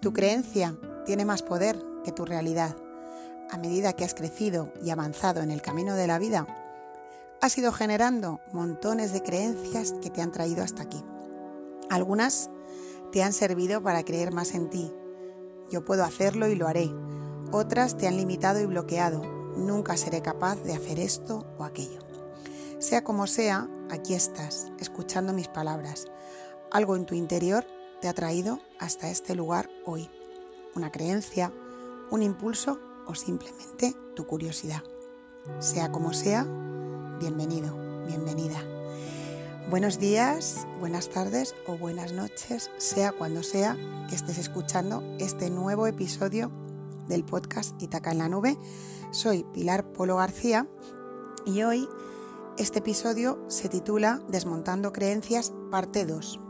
Tu creencia tiene más poder que tu realidad. A medida que has crecido y avanzado en el camino de la vida, has ido generando montones de creencias que te han traído hasta aquí. Algunas te han servido para creer más en ti. Yo puedo hacerlo y lo haré. Otras te han limitado y bloqueado. Nunca seré capaz de hacer esto o aquello. Sea como sea, aquí estás, escuchando mis palabras. Algo en tu interior te ha traído hasta este lugar hoy. Una creencia, un impulso o simplemente tu curiosidad. Sea como sea, bienvenido, bienvenida. Buenos días, buenas tardes o buenas noches, sea cuando sea que estés escuchando este nuevo episodio del podcast Itaca en la Nube. Soy Pilar Polo García y hoy este episodio se titula Desmontando Creencias, parte 2.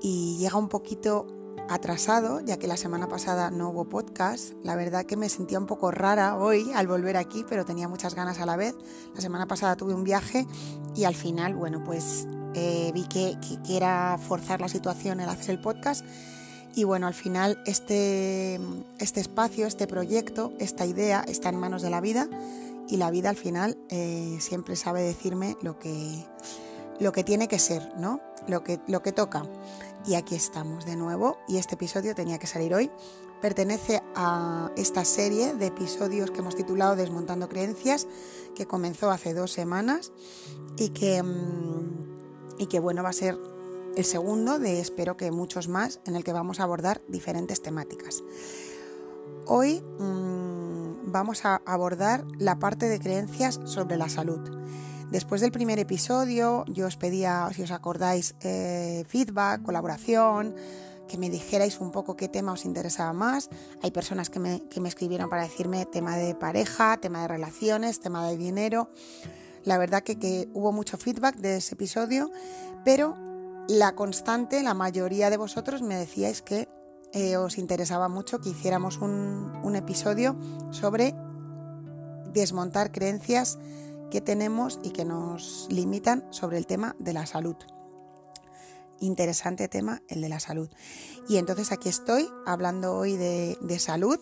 Y llega un poquito atrasado, ya que la semana pasada no hubo podcast. La verdad que me sentía un poco rara hoy al volver aquí, pero tenía muchas ganas a la vez. La semana pasada tuve un viaje y al final, bueno, pues eh, vi que, que, era forzar la situación el hacer el podcast. Y bueno, al final este, este espacio, este proyecto, esta idea está en manos de la vida y la vida al final eh, siempre sabe decirme lo que, lo que tiene que ser, ¿no? Lo que, lo que toca. Y aquí estamos de nuevo y este episodio tenía que salir hoy. Pertenece a esta serie de episodios que hemos titulado Desmontando Creencias, que comenzó hace dos semanas y que, mm, y que bueno, va a ser el segundo de espero que muchos más en el que vamos a abordar diferentes temáticas. Hoy mmm, vamos a abordar la parte de creencias sobre la salud. Después del primer episodio yo os pedía, si os acordáis, eh, feedback, colaboración, que me dijerais un poco qué tema os interesaba más. Hay personas que me, que me escribieron para decirme tema de pareja, tema de relaciones, tema de dinero. La verdad que, que hubo mucho feedback de ese episodio, pero la constante, la mayoría de vosotros me decíais que eh, os interesaba mucho que hiciéramos un, un episodio sobre desmontar creencias que tenemos y que nos limitan sobre el tema de la salud. Interesante tema el de la salud. Y entonces aquí estoy hablando hoy de, salud,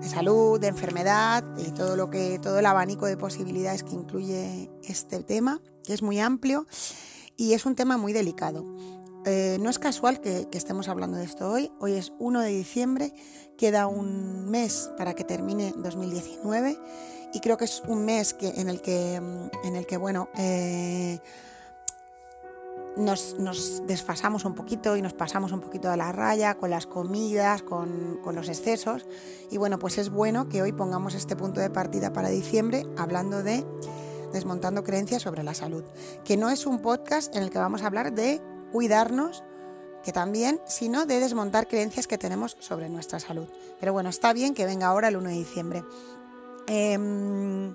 de salud, de enfermedad y todo lo que, todo el abanico de posibilidades que incluye este tema, que es muy amplio y es un tema muy delicado. Eh, no es casual que, que, estemos hablando de esto hoy. Hoy es 1 de diciembre, queda un mes para que termine 2019 y creo que es un mes que, en, el que, mm, en el que, bueno, eh, nos, nos, desfasamos un poquito y nos pasamos un poquito de la raya con las comidas, con, con, los excesos. Y bueno, pues es bueno que hoy pongamos este punto de partida para diciembre hablando de desmontando creencias sobre la salud, que no es un podcast en el que vamos a hablar de cuidarnos, que también, sino de desmontar creencias que tenemos sobre nuestra salud. Pero bueno, está bien que venga ahora el 1 de diciembre. Eh,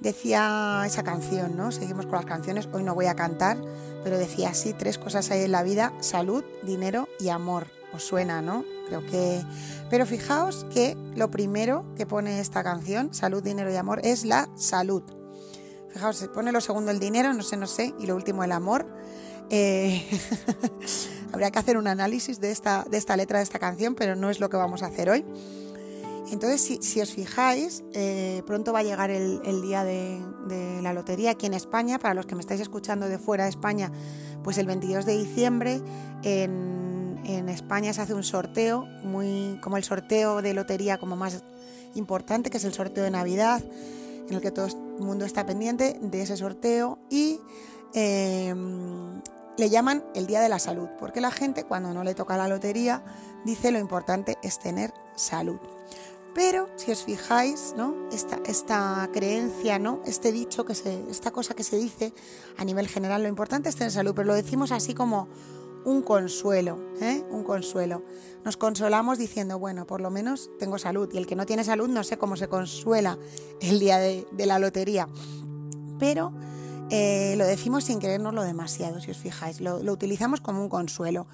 decía esa canción, ¿no? Seguimos con las canciones, hoy no voy a cantar, pero decía así, tres cosas hay en la vida, salud, dinero y amor. Os suena, ¿no? Creo que... Pero fijaos que lo primero que pone esta canción, salud, dinero y amor, es la salud. Fijaos, se pone lo segundo el dinero, no sé, no sé, y lo último el amor. Eh... Habría que hacer un análisis de esta, de esta letra de esta canción, pero no es lo que vamos a hacer hoy. Entonces, si, os fijáis, eh, pronto va a llegar el, día de, la lotería aquí en España. Para los que me estáis escuchando de fuera de España, pues el 22 de diciembre en, España se hace un sorteo, muy como el sorteo de lotería como más importante, que es el sorteo de Navidad, en el que todo el mundo está pendiente de ese sorteo y eh, le llaman el Día de la Salud, porque la gente cuando no le toca la lotería dice lo importante es tener salud. Pero si os fijáis, ¿no? Esta, esta creencia, ¿no? Este dicho que se, esta cosa que se dice a nivel general, lo importante es tener salud, pero lo decimos así como un consuelo, ¿eh? un consuelo. Nos consolamos diciendo, bueno, por lo menos tengo salud. Y el que no tiene salud no sé cómo se consuela el día de, la lotería. Pero eh, lo decimos sin creérnoslo demasiado, si os fijáis. Lo, lo utilizamos como un consuelo.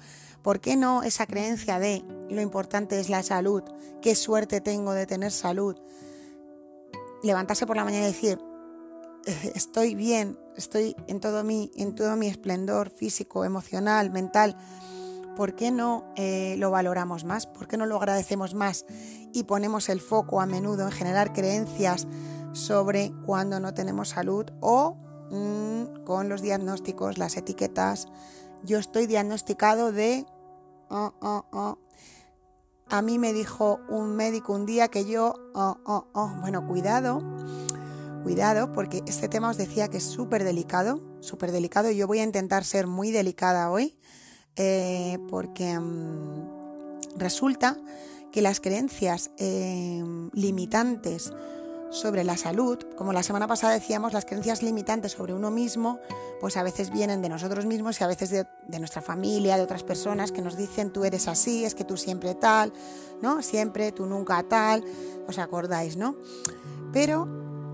¿Por qué no esa creencia de lo importante es la salud? ¿Qué suerte tengo de tener salud? Levantarse por la mañana y decir, eh, estoy bien, estoy en todo mi, en todo mi esplendor físico, emocional, mental. ¿por qué no eh, lo valoramos más? ¿Por qué no lo agradecemos más y ponemos el foco a menudo en generar creencias sobre cuando no tenemos salud o mm, con los diagnósticos, las etiquetas? Yo estoy diagnosticado de... Oh, oh, oh. A mí me dijo un médico un día que yo... Bueno, cuidado Cuidado porque este tema os decía que es súper delicado, súper delicado yo voy a intentar ser muy delicada hoy eh, porque mm, resulta que las creencias eh, limitantes sobre la salud, como la semana pasada decíamos, las creencias limitantes sobre uno mismo, pues a veces vienen de nosotros mismos y a veces de, nuestra familia, de otras personas que nos dicen tú eres así, es que tú siempre tal, ¿no? Siempre, tú nunca tal, os acordáis, ¿no? Pero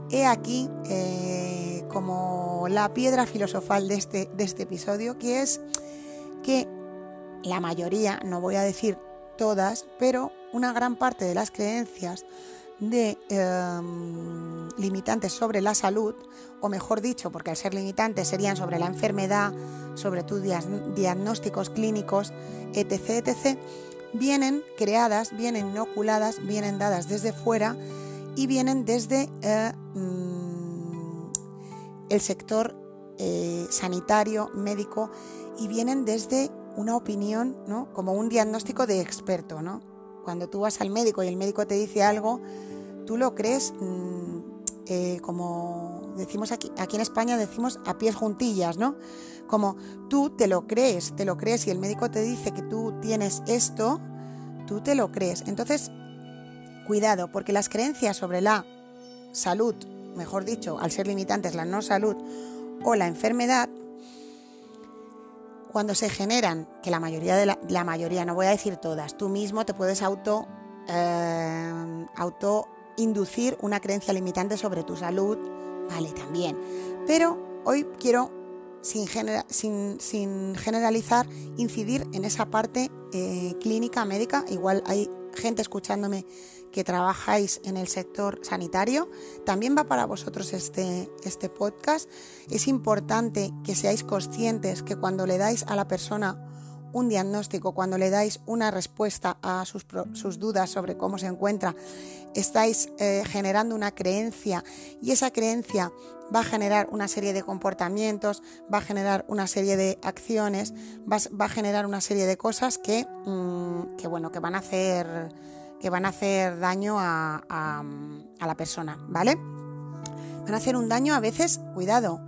He aquí eh, como la piedra filosofal de este, de este episodio, que es que la mayoría, no voy a decir todas, pero una gran parte de las creencias de em, limitantes sobre la salud, o mejor dicho, porque al ser limitantes serían sobre la enfermedad, sobre tus diagnósticos clínicos, etc., etc., vienen creadas, vienen inoculadas, vienen dadas desde fuera y vienen desde eh, mm, el sector eh, sanitario, médico, y vienen desde una opinión, ¿no? como un diagnóstico de experto. ¿no? Cuando tú vas al médico y el médico te dice algo, tú lo crees, mm, eh, como decimos aquí, aquí en España decimos a pies juntillas, ¿no? Como tú te lo crees, te lo crees y el médico te dice que tú tienes esto, tú te lo crees. Entonces, Cuidado, porque las creencias sobre la salud, mejor dicho, al ser limitantes la no salud o la enfermedad, cuando se generan, que la mayoría de la, mayoría, no voy a decir todas, tú mismo te puedes auto, eh, auto inducir una creencia limitante sobre tu salud, vale, también. Pero hoy quiero, sin, sin, generalizar, incidir en esa parte eh, clínica, médica. Igual hay gente escuchándome que trabajáis en el sector sanitario, también va para vosotros este, este podcast. Es importante que seáis conscientes que cuando le dais a la persona un diagnóstico, cuando le dais una respuesta a sus, sus dudas sobre cómo se encuentra, estáis eh, generando una creencia y esa creencia va a generar una serie de comportamientos, va a generar una serie de acciones, va, va a generar una serie de cosas que, mm, que, bueno, que van a hacer que van a hacer daño a, a, la persona, ¿vale? Van a hacer un daño a veces, cuidado,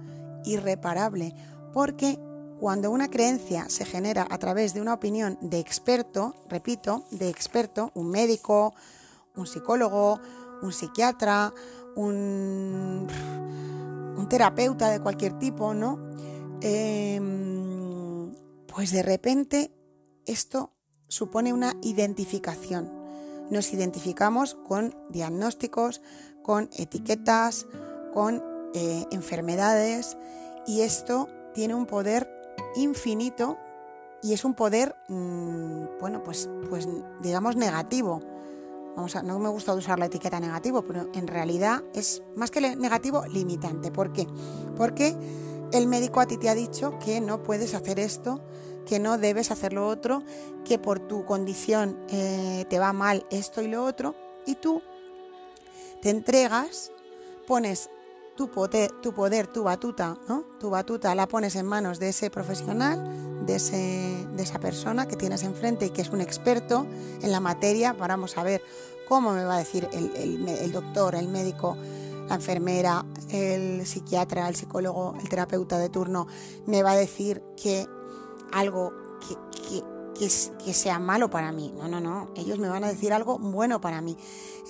irreparable, porque cuando una creencia se genera a través de una opinión de experto, repito, de experto, un médico, un psicólogo, un psiquiatra, un, terapeuta de cualquier tipo, ¿no? Em, pues de repente esto supone una identificación nos identificamos con diagnósticos, con etiquetas, con eh, enfermedades y esto tiene un poder infinito y es un poder, mm, bueno, pues, pues digamos negativo. Vamos a, no me gusta usar la etiqueta negativo, pero en realidad es más que negativo, limitante. ¿Por qué? Porque el médico a ti te ha dicho que no puedes hacer esto, que no debes hacer lo otro, que por tu condición eh, te va mal esto y lo otro, y tú te entregas, pones tu poder, tu, poder, tu batuta, ¿no? Tu batuta la pones en manos de ese profesional, de, ese, de esa persona que tienes enfrente y que es un experto en la materia. Vamos a ver cómo me va a decir el, el doctor, el médico, la enfermera, el psiquiatra, el psicólogo, el terapeuta de turno, me va a decir que algo que, que, sea malo para mí. No, no, no. Ellos me van a decir algo bueno para mí.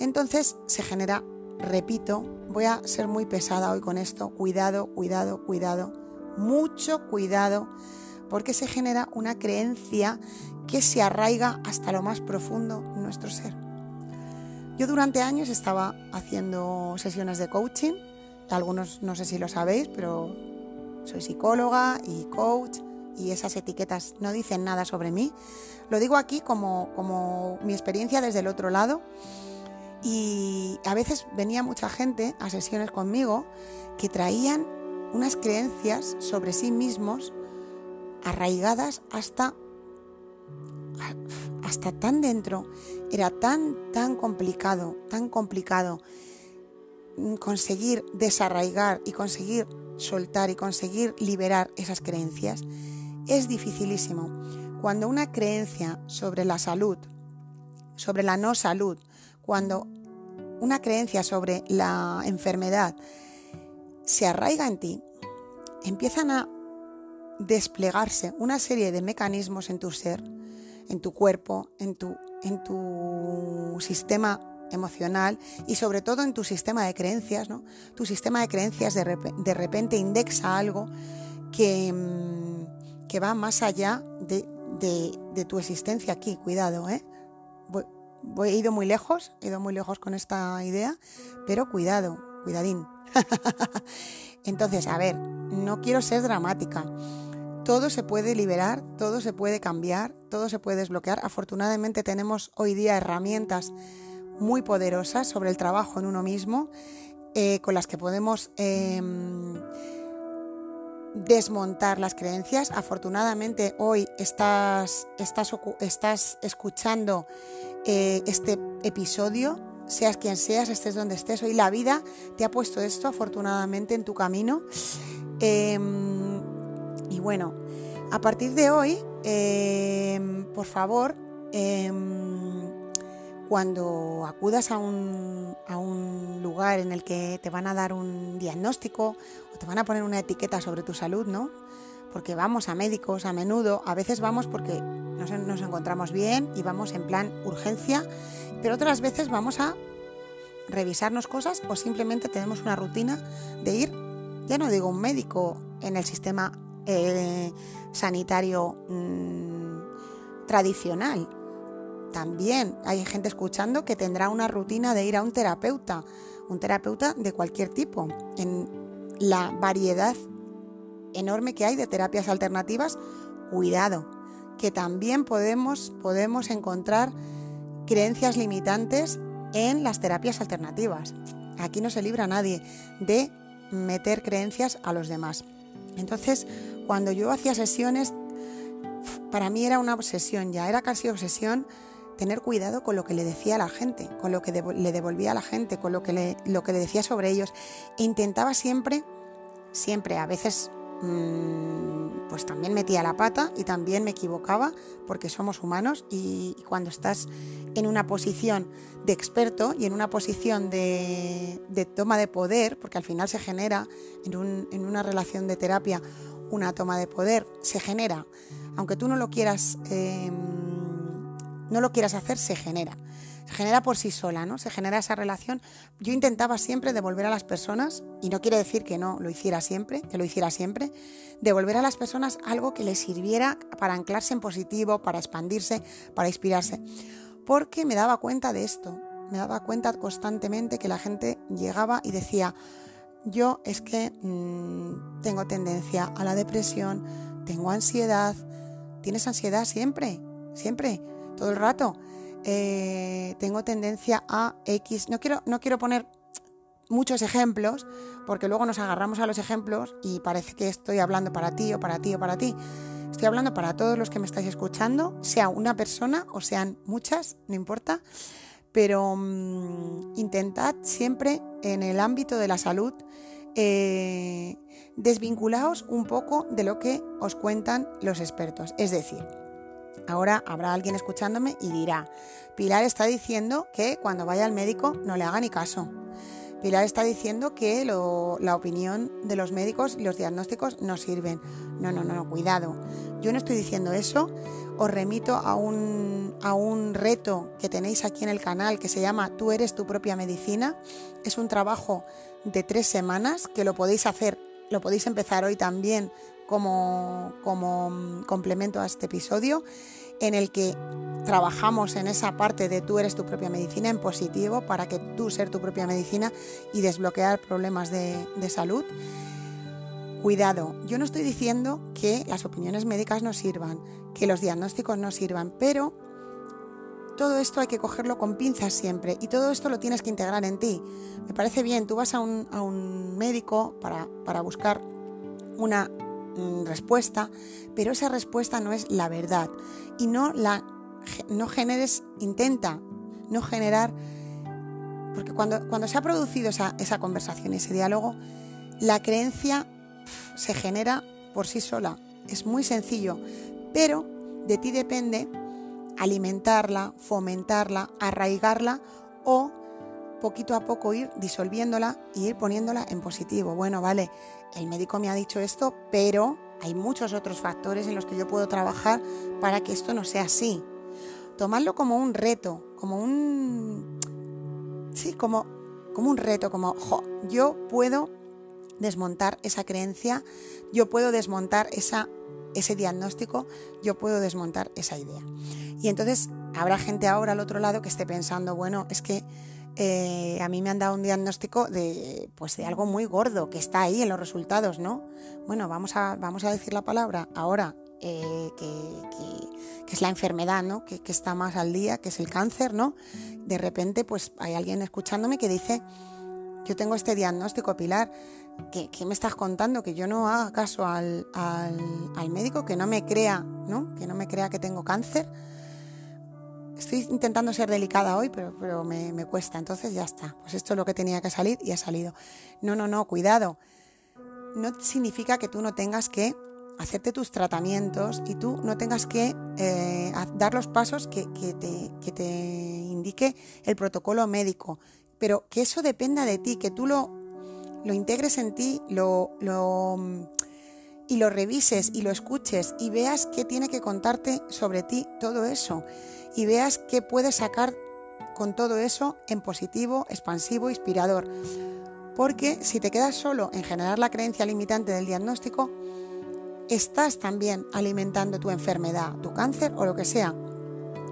Entonces se genera, repito, voy a ser muy pesada hoy con esto. Cuidado, cuidado, cuidado. Mucho cuidado. Porque se genera una creencia que se arraiga hasta lo más profundo en nuestro ser. Yo durante años estaba haciendo sesiones de coaching. Algunos no sé si lo sabéis, pero soy psicóloga y coach y esas etiquetas no dicen nada sobre mí. Lo digo aquí como, como mi experiencia desde el otro lado. Y a veces venía mucha gente a sesiones conmigo que traían unas creencias sobre sí mismos arraigadas hasta hasta tan dentro, era tan, tan complicado, tan complicado conseguir desarraigar y conseguir soltar y conseguir liberar esas creencias, es dificilísimo. Cuando una creencia sobre la salud, sobre la no salud, cuando una creencia sobre la enfermedad se arraiga en ti, empiezan a desplegarse una serie de mecanismos en tu ser, en tu cuerpo, en tu, en tu sistema emocional y sobre todo en tu sistema de creencias. ¿no? Tu sistema de creencias de, repente indexa algo que, mm, que va más allá de, de, tu existencia aquí. Cuidado, ¿eh? He ido muy lejos, he ido muy lejos con esta idea, pero cuidado, cuidadín. Entonces, a ver, no quiero ser dramática. Todo se puede liberar, todo se puede cambiar, todo se puede desbloquear. Afortunadamente tenemos hoy día herramientas muy poderosas sobre el trabajo en uno mismo, eh, con las que podemos em, desmontar las creencias. Afortunadamente hoy estás, estás, estás escuchando eh, este episodio, seas quien seas, estés donde estés. Hoy la vida te ha puesto esto afortunadamente en tu camino. Em, y bueno, a partir de hoy, em, por favor, cuando acudas a un, a un, lugar en el que te van a dar un diagnóstico o te van a poner una etiqueta sobre tu salud, ¿no? Porque vamos a médicos a menudo, a veces vamos porque nos, encontramos bien y vamos en plan urgencia, pero otras veces vamos a revisarnos cosas o simplemente tenemos una rutina de ir, ya no digo un médico en el sistema eh, sanitario mm, tradicional, también hay gente escuchando que tendrá una rutina de ir a un terapeuta, un terapeuta de cualquier tipo, en la variedad enorme que hay de terapias alternativas, cuidado, que también podemos, podemos encontrar creencias limitantes en las terapias alternativas. Aquí no se libra nadie de meter creencias a los demás. Entonces, cuando yo hacía sesiones, para mí era una obsesión ya, era casi obsesión tener cuidado con lo que le decía a la gente, con lo que le devolvía a la gente, con lo que le, lo que le decía sobre ellos. Intentaba siempre, siempre, a veces pues también metía la pata y también me equivocaba porque somos humanos y, cuando estás en una posición de experto y en una posición de, toma de poder, porque al final se genera en, en una relación de terapia una toma de poder, se genera, aunque tú no lo quieras... Em, no lo quieras hacer, se genera. Genera por sí sola, ¿no? Se genera esa relación. Yo intentaba siempre devolver a las personas, y no quiere decir que no lo hiciera siempre, que lo hiciera siempre, devolver a las personas algo que les sirviera para anclarse en positivo, para expandirse, para inspirarse. Porque me daba cuenta de esto, me daba cuenta constantemente que la gente llegaba y decía, yo es que mm, tengo tendencia a la depresión, tengo ansiedad, ¿tienes ansiedad siempre? Siempre todo el rato. Eh, tengo tendencia a X. No quiero, no quiero poner muchos ejemplos, porque luego nos agarramos a los ejemplos y parece que estoy hablando para ti o para ti o para ti. Estoy hablando para todos los que me estáis escuchando, sea una persona o sean muchas, no importa, pero mm, intentad siempre en el ámbito de la salud eh, desvinculaos un poco de lo que os cuentan los expertos. Es decir, Ahora habrá alguien escuchándome y dirá, Pilar está diciendo que cuando vaya al médico no le haga ni caso. Pilar está diciendo que la opinión de los médicos y los diagnósticos no sirven. No, no, no, cuidado. Yo no estoy diciendo eso. Os remito a un, a un reto que tenéis aquí en el canal que se llama Tú eres tu propia medicina. Es un trabajo de tres semanas que lo podéis hacer, lo podéis empezar hoy también como, mm, complemento a este episodio en el que trabajamos en esa parte de tú eres tu propia medicina en positivo para que tú ser tu propia medicina y desbloquear problemas de, salud. Cuidado, yo no estoy diciendo que las opiniones médicas no sirvan, que los diagnósticos no sirvan, pero todo esto hay que cogerlo con pinzas siempre y todo esto lo tienes que integrar en ti. Me parece bien, tú vas a un, médico para, buscar una respuesta, pero esa respuesta no es la verdad y no la no generes, intenta no generar, porque cuando, cuando se ha producido esa, esa conversación, ese diálogo, la creencia se genera por sí sola. Es muy sencillo, pero de ti depende alimentarla, fomentarla, arraigarla o poquito a poco ir disolviéndola y ir poniéndola en positivo. Bueno, vale, el médico me ha dicho esto, pero hay muchos otros factores en los que yo puedo trabajar para que esto no sea así. Tomarlo como un reto, como un... Sí, como, como un reto, como, yo puedo desmontar esa creencia, yo puedo desmontar esa, ese diagnóstico, yo puedo desmontar esa idea. Y entonces habrá gente ahora al otro lado que esté pensando, bueno, es que eh, a mí me han dado un diagnóstico de, pues de algo muy gordo que está ahí en los resultados, ¿no? Bueno, vamos a, vamos a decir la palabra ahora, eh, que, es la enfermedad, ¿no? Que, está más al día, que es el cáncer, ¿no? De repente, pues hay alguien escuchándome que dice, yo tengo este diagnóstico, Pilar, ¿qué, me estás contando? Que yo no haga caso al, al médico, que no me crea, ¿no? Que no me crea que tengo cáncer Estoy intentando ser delicada hoy, pero, me, cuesta, entonces ya está. Pues esto es lo que tenía que salir y ha salido. No, no, no, cuidado. No significa que tú no tengas que hacerte tus tratamientos y tú no tengas que eh, dar los pasos que, te, que, te, indique el protocolo médico, pero que eso dependa de ti, que tú lo, lo integres en ti, lo, lo, y lo revises y lo escuches y veas qué tiene que contarte sobre ti todo eso y veas qué puedes sacar con todo eso en positivo, expansivo, inspirador. Porque si te quedas solo en generar la creencia limitante del diagnóstico, estás también alimentando tu enfermedad, tu cáncer o lo que sea.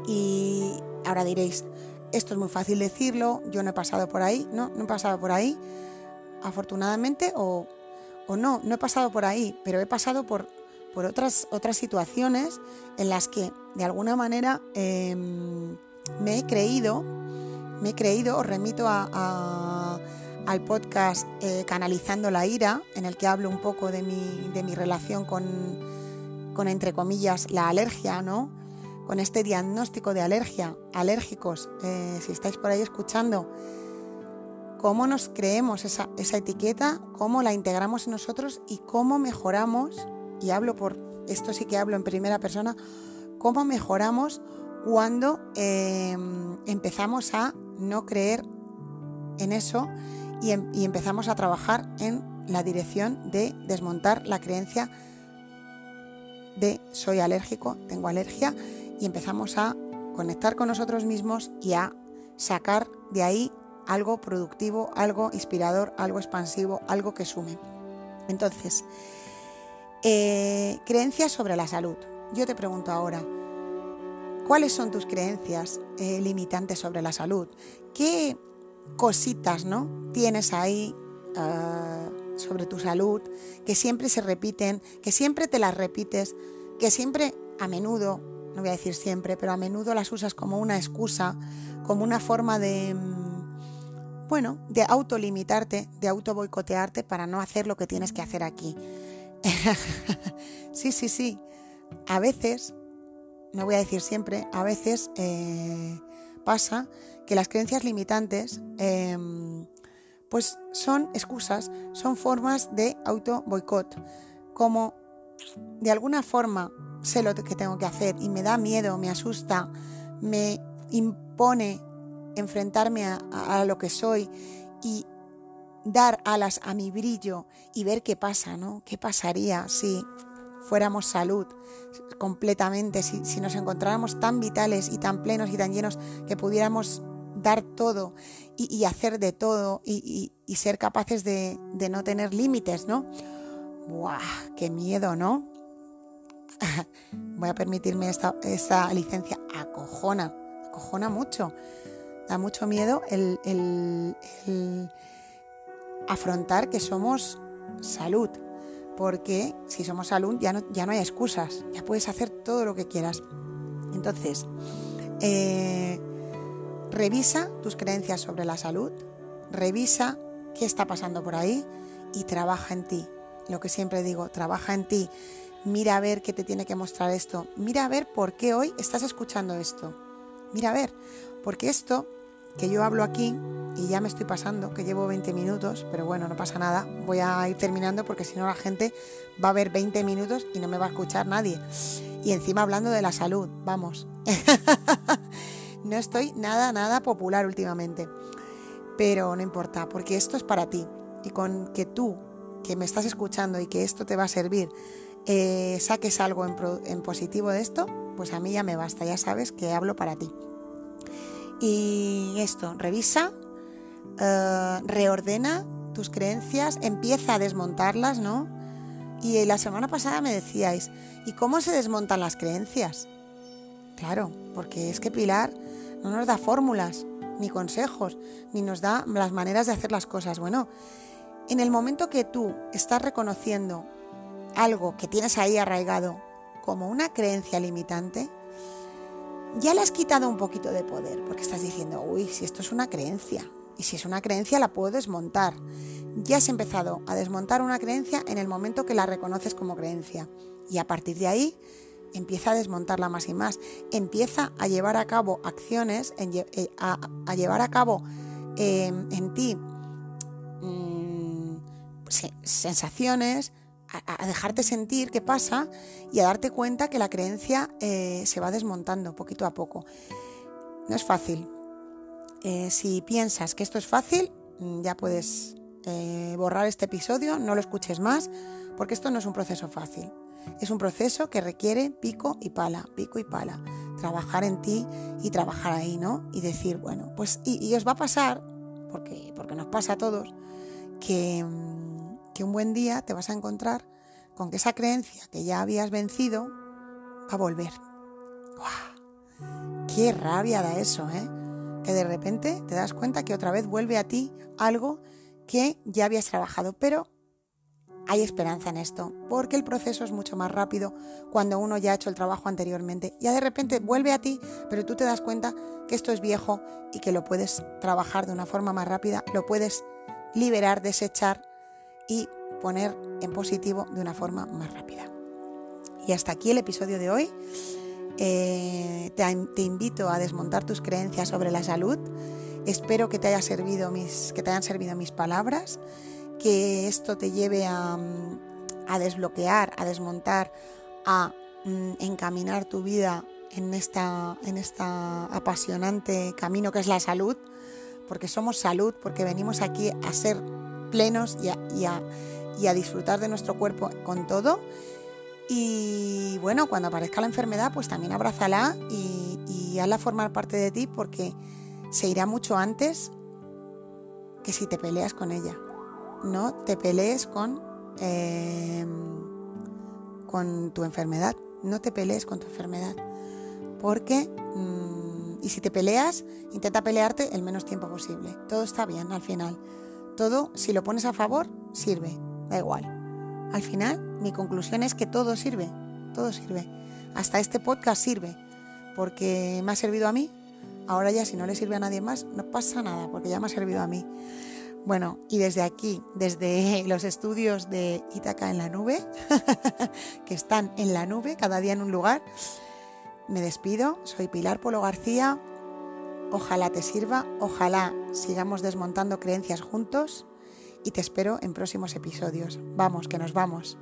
Y ahora diréis, esto es muy fácil decirlo, yo no he pasado por ahí, no, no he pasado por ahí, afortunadamente, o, o no, no he pasado por ahí, pero he pasado por por otras, otras situaciones en las que de alguna manera em, me he creído, me he creído, os remito al podcast eh, Canalizando la Ira, en el que hablo un poco de mi, de mi relación con, con, entre comillas, la alergia, ¿no? Con este diagnóstico de alergia, alérgicos, eh, si estáis por ahí escuchando, cómo nos creemos esa, etiqueta, cómo la integramos en nosotros y cómo mejoramos y hablo por, esto sí que hablo en primera persona, cómo mejoramos cuando em, empezamos a no creer en eso em, y, empezamos a trabajar en la dirección de desmontar la creencia de soy alérgico, tengo alergia y empezamos a conectar con nosotros mismos y a sacar de ahí algo productivo, algo inspirador, algo expansivo, algo que sume. Entonces, eh, creencias sobre la salud. Yo te pregunto ahora, ¿cuáles son tus creencias eh, limitantes sobre la salud? ¿Qué cositas ¿no? tienes ahí ah, sobre tu salud que siempre se repiten, que siempre te las repites, que siempre a menudo, no voy a decir siempre, pero a menudo las usas como una excusa, como una forma de, mm, bueno, de autolimitarte, de auto boicotearte para no hacer lo que tienes que hacer aquí. sí, sí, sí. A veces, no voy a decir siempre, a veces eh, pasa que las creencias limitantes em, pues son excusas, son formas de auto boicot. Como de alguna forma sé lo que tengo que hacer y me da miedo, me asusta, me impone enfrentarme a, lo que soy y dar alas a mi brillo y ver qué pasa, ¿no? ¿Qué pasaría si fuéramos salud completamente, si, nos encontráramos tan vitales y tan plenos y tan llenos que pudiéramos dar todo y, hacer de todo y, ser capaces de, no tener límites, ¿no? ¡Buah! ¡Qué miedo, ¿no? Voy a permitirme esta, licencia. Acojona, acojona mucho. Da mucho miedo el afrontar que somos salud, porque si somos salud ya no, ya no hay excusas, ya puedes hacer todo lo que quieras. Entonces, eh, revisa tus creencias sobre la salud, revisa qué está pasando por ahí y trabaja en ti. Lo que siempre digo, trabaja en ti. Mira a ver qué te tiene que mostrar esto. Mira a ver por qué hoy estás escuchando esto. Mira a ver, porque esto que yo hablo aquí, y ya me estoy pasando, que llevo 20 minutos, pero bueno, no pasa nada, voy a ir terminando porque si no la gente va a ver 20 minutos y no me va a escuchar nadie. Y encima hablando de la salud, vamos. no estoy nada, nada popular últimamente, pero no importa, porque esto es para ti. Y con que tú, que me estás escuchando y que esto te va a servir, eh, saques algo en positivo de esto, pues a mí ya me basta, ya sabes que hablo para ti. Y esto, revisa, eh, reordena tus creencias, empieza a desmontarlas, ¿no? Y la semana pasada me decíais, ¿y cómo se desmontan las creencias? Claro, porque es que Pilar no nos da fórmulas, ni consejos, ni nos da las maneras de hacer las cosas. Bueno, en el momento que tú estás reconociendo algo que tienes ahí arraigado como una creencia limitante, ya le has quitado un poquito de poder, porque estás diciendo, uy, si esto es una creencia, y si es una creencia la puedo desmontar. Ya has empezado a desmontar una creencia en el momento que la reconoces como creencia, y a partir de ahí empieza a desmontarla más y más, empieza a llevar a cabo acciones, eh, a, llevar a cabo em, en ti mm, sensaciones, a, dejarte sentir qué pasa y a darte cuenta que la creencia eh, se va desmontando poquito a poco. No es fácil. Eh, si piensas que esto es fácil, mm, ya puedes eh, borrar este episodio, no lo escuches más, porque esto no es un proceso fácil. Es un proceso que requiere pico y pala, pico y pala. Trabajar en ti y trabajar ahí, ¿no? Y decir, bueno, pues, y, y os va a pasar, porque, porque nos pasa a todos, que mm, que un buen día te vas a encontrar con que esa creencia que ya habías vencido va a volver. ¡Qué rabia da eso, eh! Que de repente te das cuenta que otra vez vuelve a ti algo que ya habías trabajado, pero hay esperanza en esto, porque el proceso es mucho más rápido cuando uno ya ha hecho el trabajo anteriormente. Ya de repente vuelve a ti, pero tú te das cuenta que esto es viejo y que lo puedes trabajar de una forma más rápida, lo puedes liberar, desechar y poner en positivo de una forma más rápida. Y hasta aquí el episodio de hoy. Eh, te, invito a desmontar tus creencias sobre la salud. Espero que te, haya servido mis, que te hayan servido mis palabras, que esto te lleve a, desbloquear, a desmontar, a mm, encaminar tu vida en esta, en esta apasionante camino que es la salud, porque somos salud, porque venimos aquí a ser plenos y a, disfrutar de nuestro cuerpo con todo. Y bueno, cuando aparezca la enfermedad, pues también abrázala y, hazla formar parte de ti porque se irá mucho antes que si te peleas con ella. No te pelees con, em, tu enfermedad. No te pelees con tu enfermedad. Porque, mm, y si te peleas, intenta pelearte el menos tiempo posible. Todo está bien al final. Todo, si lo pones a favor, sirve, da igual. Al final, mi conclusión es que todo sirve, todo sirve. Hasta este podcast sirve, porque me ha servido a mí. Ahora ya si no le sirve a nadie más, no pasa nada, porque ya me ha servido a mí. Bueno, y desde aquí, desde los estudios de Itaca en la nube, que están en la nube, cada día en un lugar, me despido. Soy Pilar Polo García Ojalá te sirva, ojalá sigamos desmontando creencias juntos y te espero en próximos episodios. Vamos, que nos vamos.